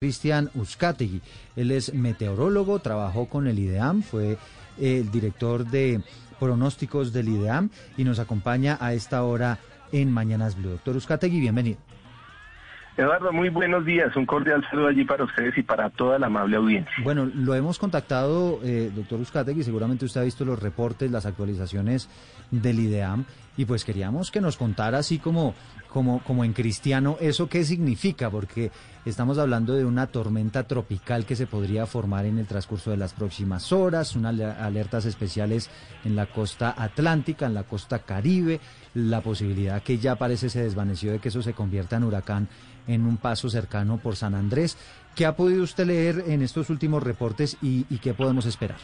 Cristian Uzcategui. Él es meteorólogo, trabajó con el IDEAM, fue el director de pronósticos del IDEAM y nos acompaña a esta hora en Mañanas Blue. Doctor Uzcategui, bienvenido. Eduardo, muy buenos días. Un cordial saludo allí para ustedes y para toda la amable audiencia. Bueno, lo hemos contactado, eh, doctor Uzcategui, seguramente usted ha visto los reportes, las actualizaciones del IDEAM, y pues queríamos que nos contara así como, como, como en cristiano eso qué significa, porque estamos hablando de una tormenta tropical que se podría formar en el transcurso de las próximas horas, unas alertas especiales en la costa atlántica, en la costa caribe, la posibilidad que ya parece se desvaneció de que eso se convierta en huracán en un paso cercano por San Andrés. ¿Qué ha podido usted leer en estos últimos reportes y, qué podemos esperar?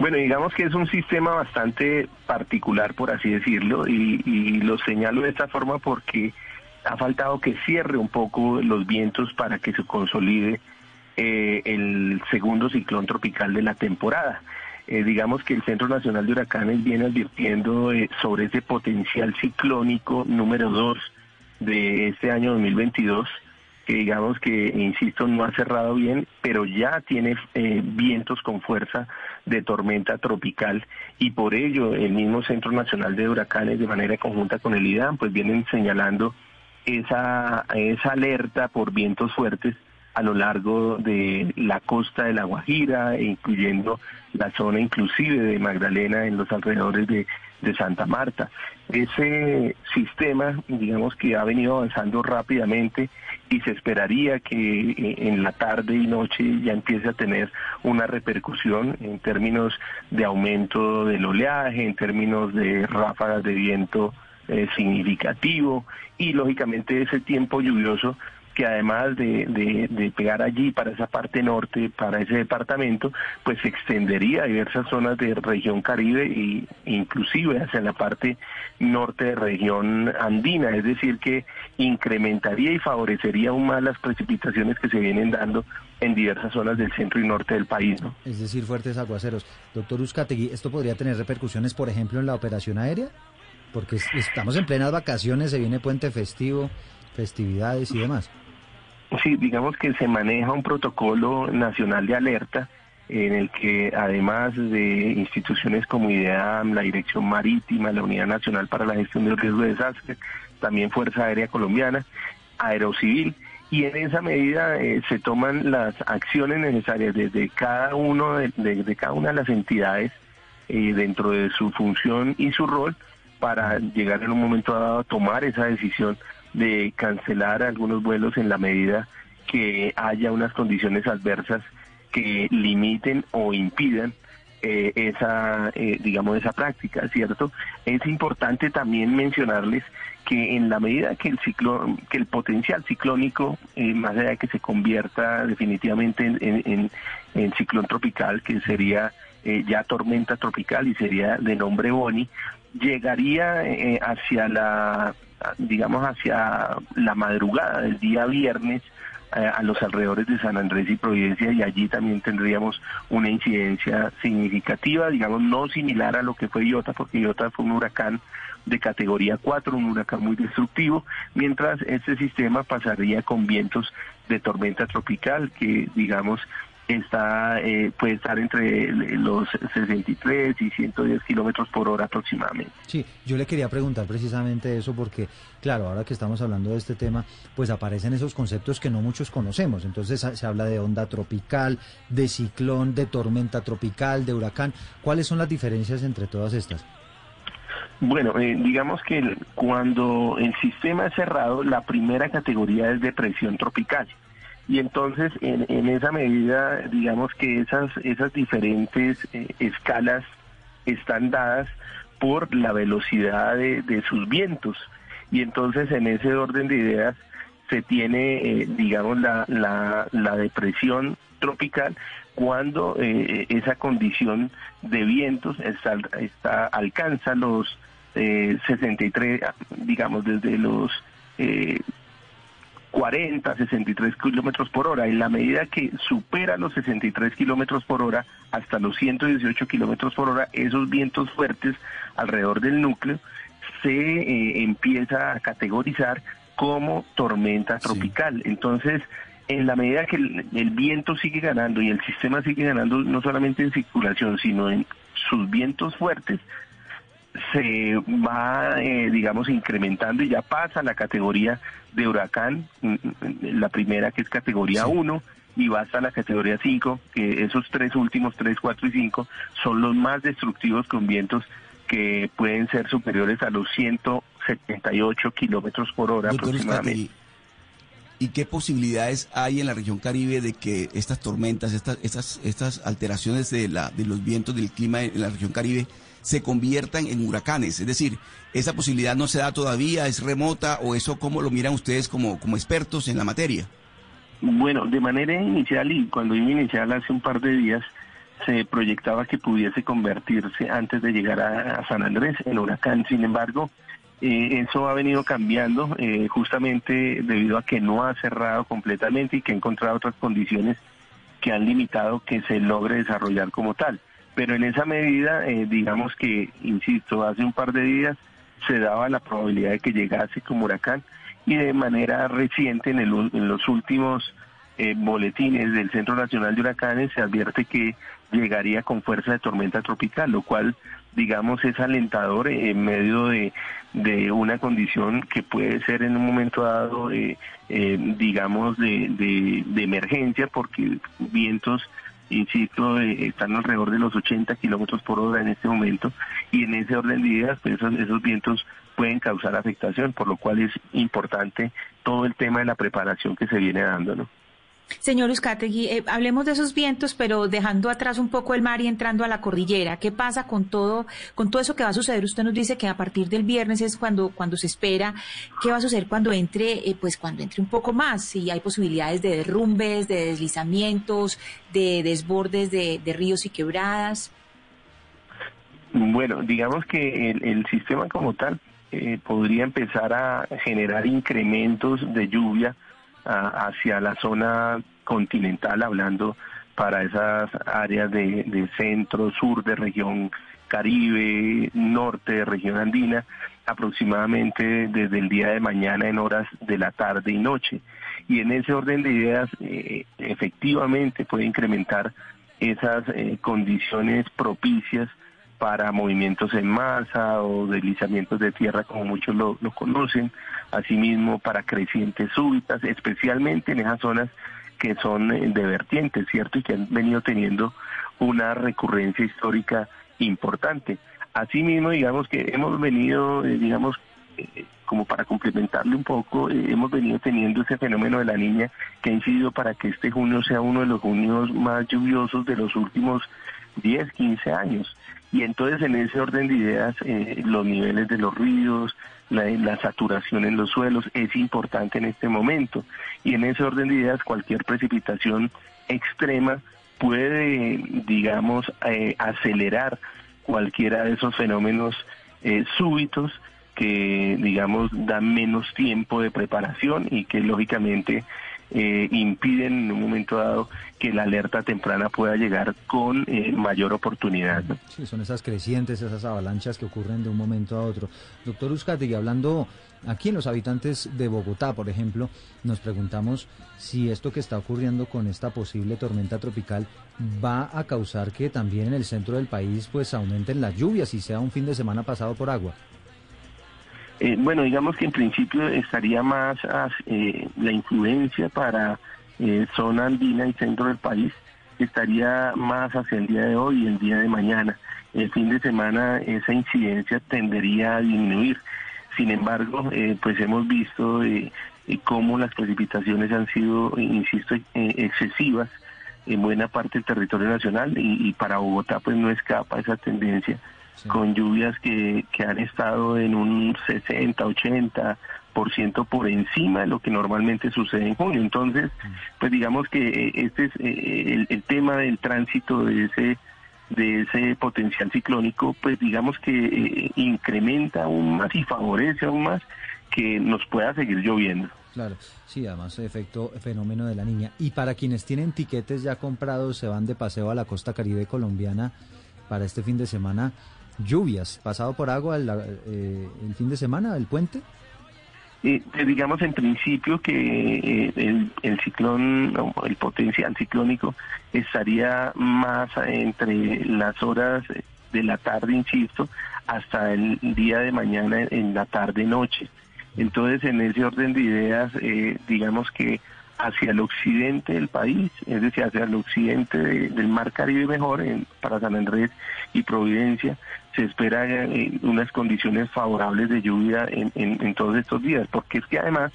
Bueno, digamos que es un sistema bastante particular, por así decirlo, y, lo señalo de esta forma porque ha faltado que cierre un poco los vientos para que se consolide eh, el segundo ciclón tropical de la temporada. Eh, digamos que el Centro Nacional de Huracanes viene advirtiendo eh, sobre ese potencial ciclónico número dos de este año 2022, que digamos que, insisto, no ha cerrado bien, pero ya tiene eh, vientos con fuerza de tormenta tropical y por ello el mismo Centro Nacional de Huracanes de manera conjunta con el IDAM pues vienen señalando esa, esa alerta por vientos fuertes a lo largo de la costa de La Guajira, incluyendo la zona inclusive de Magdalena en los alrededores de, Santa Marta. Ese sistema, digamos que ha venido avanzando rápidamente y se esperaría que eh, en la tarde y noche ya empiece a tener una repercusión en términos de aumento del oleaje, en términos de ráfagas de viento eh, significativo y lógicamente ese tiempo lluvioso que además de, pegar allí para esa parte norte, para ese departamento, pues se extendería a diversas zonas de región caribe e inclusive hacia la parte norte de región andina, es decir, que incrementaría y favorecería aún más las precipitaciones que se vienen dando en diversas zonas del centro y norte del país. ¿no? Es decir, fuertes aguaceros. Doctor Uzcategui, ¿esto podría tener repercusiones, por ejemplo, en la operación aérea? Porque estamos en plenas vacaciones, se viene puente festivo, festividades y demás. Sí, digamos que se maneja un protocolo nacional de alerta en el que además de instituciones como IDEAM, la Dirección Marítima, la Unidad Nacional para la Gestión del Riesgo de Desastres, también Fuerza Aérea Colombiana, Aerocivil, y en esa medida eh, se toman las acciones necesarias desde cada uno de, cada una de las entidades eh, dentro de su función y su rol para llegar en un momento dado a tomar esa decisión de cancelar algunos vuelos en la medida que haya unas condiciones adversas que limiten o impidan eh, esa, eh, digamos, esa práctica, ¿cierto? Es importante también mencionarles que en la medida que el ciclón, que el potencial ciclónico, eh, más allá de que se convierta definitivamente en, en ciclón tropical, que sería ya tormenta tropical y sería de nombre Boni, llegaría hacia la digamos, hacia la madrugada del día viernes eh, a los alrededores de San Andrés y Providencia y allí también tendríamos una incidencia significativa, digamos, no similar a lo que fue Iota, porque Iota fue un huracán de categoría 4, un huracán muy destructivo, mientras este sistema pasaría con vientos de tormenta tropical que, digamos, está eh, puede estar entre los 63 y 110 kilómetros por hora aproximadamente. Sí, yo le quería preguntar precisamente eso porque, claro, ahora que estamos hablando de este tema, pues aparecen esos conceptos que no muchos conocemos. Entonces se habla de onda tropical, de ciclón, de tormenta tropical, de huracán. ¿Cuáles son las diferencias entre todas estas? Bueno, eh, digamos que cuando el sistema es cerrado, la primera categoría es depresión tropical y entonces en, esa medida digamos que esas esas diferentes eh, escalas están dadas por la velocidad de, sus vientos. Y entonces en ese orden de ideas se tiene eh, digamos la, la, depresión tropical cuando eh, esa condición de vientos está, alcanza los 63 digamos desde los 40, 63 kilómetros por hora. En la medida que supera los 63 kilómetros por hora hasta los 118 kilómetros por hora, esos vientos fuertes alrededor del núcleo se eh, empieza a categorizar como tormenta tropical. Entonces, en la medida que el, viento sigue ganando y el sistema sigue ganando no solamente en circulación, sino en sus vientos fuertes, se va, eh, digamos, incrementando y ya pasa la categoría de huracán, mm, mm, la primera que es categoría 1 y va hasta la categoría 5, que esos tres últimos, 3, 4 y 5, son los más destructivos con vientos que pueden ser superiores a los 178 kilómetros por hora aproximadamente. ¿Y qué posibilidades hay en la región Caribe de que estas tormentas, estas, estas, estas alteraciones de, la, de los vientos del clima en la región Caribe se conviertan en huracanes? Es decir, ¿esa posibilidad no se da todavía, es remota o eso cómo lo miran ustedes como, como expertos en la materia? Bueno, de manera inicial y cuando iba inicial hace un par de días, se proyectaba que pudiese convertirse antes de llegar a San Andrés en huracán. Sin embargo, eh, eso ha venido cambiando eh, justamente debido a que no ha cerrado completamente y que ha encontrado otras condiciones que han limitado que se logre desarrollar como tal. Pero en esa medida, eh, digamos que, insisto, hace un par de días se daba la probabilidad de que llegase como huracán y de manera reciente en, en los últimos boletines del Centro Nacional de Huracanes se advierte que llegaría con fuerza de tormenta tropical, lo cual digamos, es alentador en medio de, de una condición que puede ser en un momento dado, eh, digamos, de, de, emergencia, porque vientos, insisto, eh, están alrededor de los 80 kilómetros por hora en este momento, y en ese orden de ideas, pues esos, esos vientos pueden causar afectación, por lo cual es importante todo el tema de la preparación que se viene dando, ¿no? Señor Uzcategui, eh, hablemos de esos vientos, pero dejando atrás un poco el mar y entrando a la cordillera. ¿Qué pasa con todo, con todo eso que va a suceder? Usted nos dice que a partir del viernes es cuando, cuando se espera. ¿Qué va a suceder cuando entre, eh, pues cuando entre un poco más? Si hay posibilidades de derrumbes, de deslizamientos, de desbordes de, ríos y quebradas. Bueno, digamos que el, sistema como tal eh, podría empezar a generar incrementos de lluvia hacia la zona continental, hablando para esas áreas de, centro, sur de región Caribe, norte de región andina, aproximadamente desde el día de mañana en horas de la tarde y noche. Y en ese orden de ideas, eh, efectivamente puede incrementar esas eh, condiciones propicias para movimientos en masa o deslizamientos de tierra como muchos lo, conocen, asimismo para crecientes súbitas, especialmente en esas zonas que son eh, de vertientes, ¿cierto? Y que han venido teniendo una recurrencia histórica importante. Asimismo, digamos que hemos venido, eh, digamos, eh, como para complementarle un poco, hemos venido teniendo ese fenómeno de la niña que ha incidido para que este junio sea uno de los junios más lluviosos de los últimos 10, 15 años. Y entonces en ese orden de ideas, eh, los niveles de los ríos, la, saturación en los suelos es importante en este momento. Y en ese orden de ideas, cualquier precipitación extrema puede, digamos, eh, acelerar cualquiera de esos fenómenos eh, súbitos que, digamos, dan menos tiempo de preparación y que lógicamente eh, impiden en un momento dado que la alerta temprana pueda llegar con eh, mayor oportunidad. Sí, son esas crecientes, esas avalanchas que ocurren de un momento a otro. Doctor y hablando aquí en los habitantes de Bogotá, por ejemplo, nos preguntamos si esto que está ocurriendo con esta posible tormenta tropical va a causar que también en el centro del país pues aumenten las lluvias y sea un fin de semana pasado por agua. Eh, bueno, digamos que en principio estaría más eh, la influencia para eh, zona andina y centro del país, estaría más hacia el día de hoy y el día de mañana. El fin de semana esa incidencia tendería a disminuir. Sin embargo, pues hemos visto cómo las precipitaciones han sido, insisto, excesivas en buena parte del territorio nacional y, y para Bogotá pues no escapa esa tendencia con lluvias que, que han estado en un 60, 80 por ciento por encima de lo que normalmente sucede en junio. Entonces, pues digamos que eh, este es eh, el, tema del tránsito de ese de ese potencial ciclónico, pues digamos que eh, incrementa aún más y favorece aún más que nos pueda seguir lloviendo. Claro, sí, además efecto fenómeno de la niña. Y para quienes tienen tiquetes ya comprados, se van de paseo a la costa caribe colombiana para este fin de semana, lluvias, pasado por agua el, eh, el fin de semana, el puente. Eh, pues, digamos en principio que eh, el, el, ciclón, el potencial ciclónico estaría más entre las horas de la tarde, insisto, hasta el día de mañana en la tarde-noche. Entonces, en ese orden de ideas, eh, digamos que hacia el occidente del país, es decir, hacia el occidente del Mar Caribe mejor, en, para San Andrés y Providencia, se espera eh, unas condiciones favorables de lluvia en, en, todos estos días, porque es que además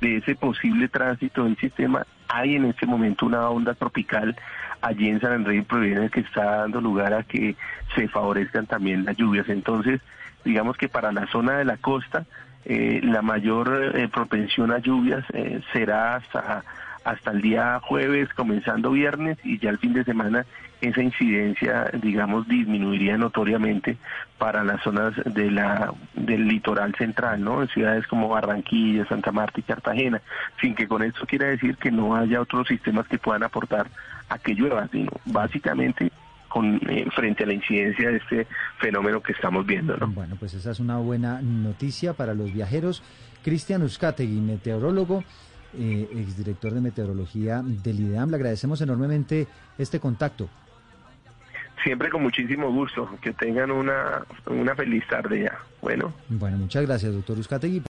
de ese posible tránsito del sistema, hay en este momento una onda tropical allí en San Andrés y Providencia que está dando lugar a que se favorezcan también las lluvias. Entonces, digamos que para la zona de la costa, eh, la mayor eh, propensión a lluvias eh, será hasta hasta el día jueves, comenzando viernes, y ya el fin de semana esa incidencia, digamos, disminuiría notoriamente para las zonas de la, del litoral central, ¿no? En ciudades como Barranquilla, Santa Marta y Cartagena, sin que con esto quiera decir que no haya otros sistemas que puedan aportar a que llueva, sino básicamente con, eh, frente a la incidencia de este fenómeno que estamos viendo. ¿no? Bueno, pues esa es una buena noticia para los viajeros. Cristian Uzcategui, meteorólogo, eh, exdirector de meteorología del IDEAM, le agradecemos enormemente este contacto. Siempre con muchísimo gusto. Que tengan una, una feliz tarde ya. Bueno. Bueno, muchas gracias, doctor Uzcategui.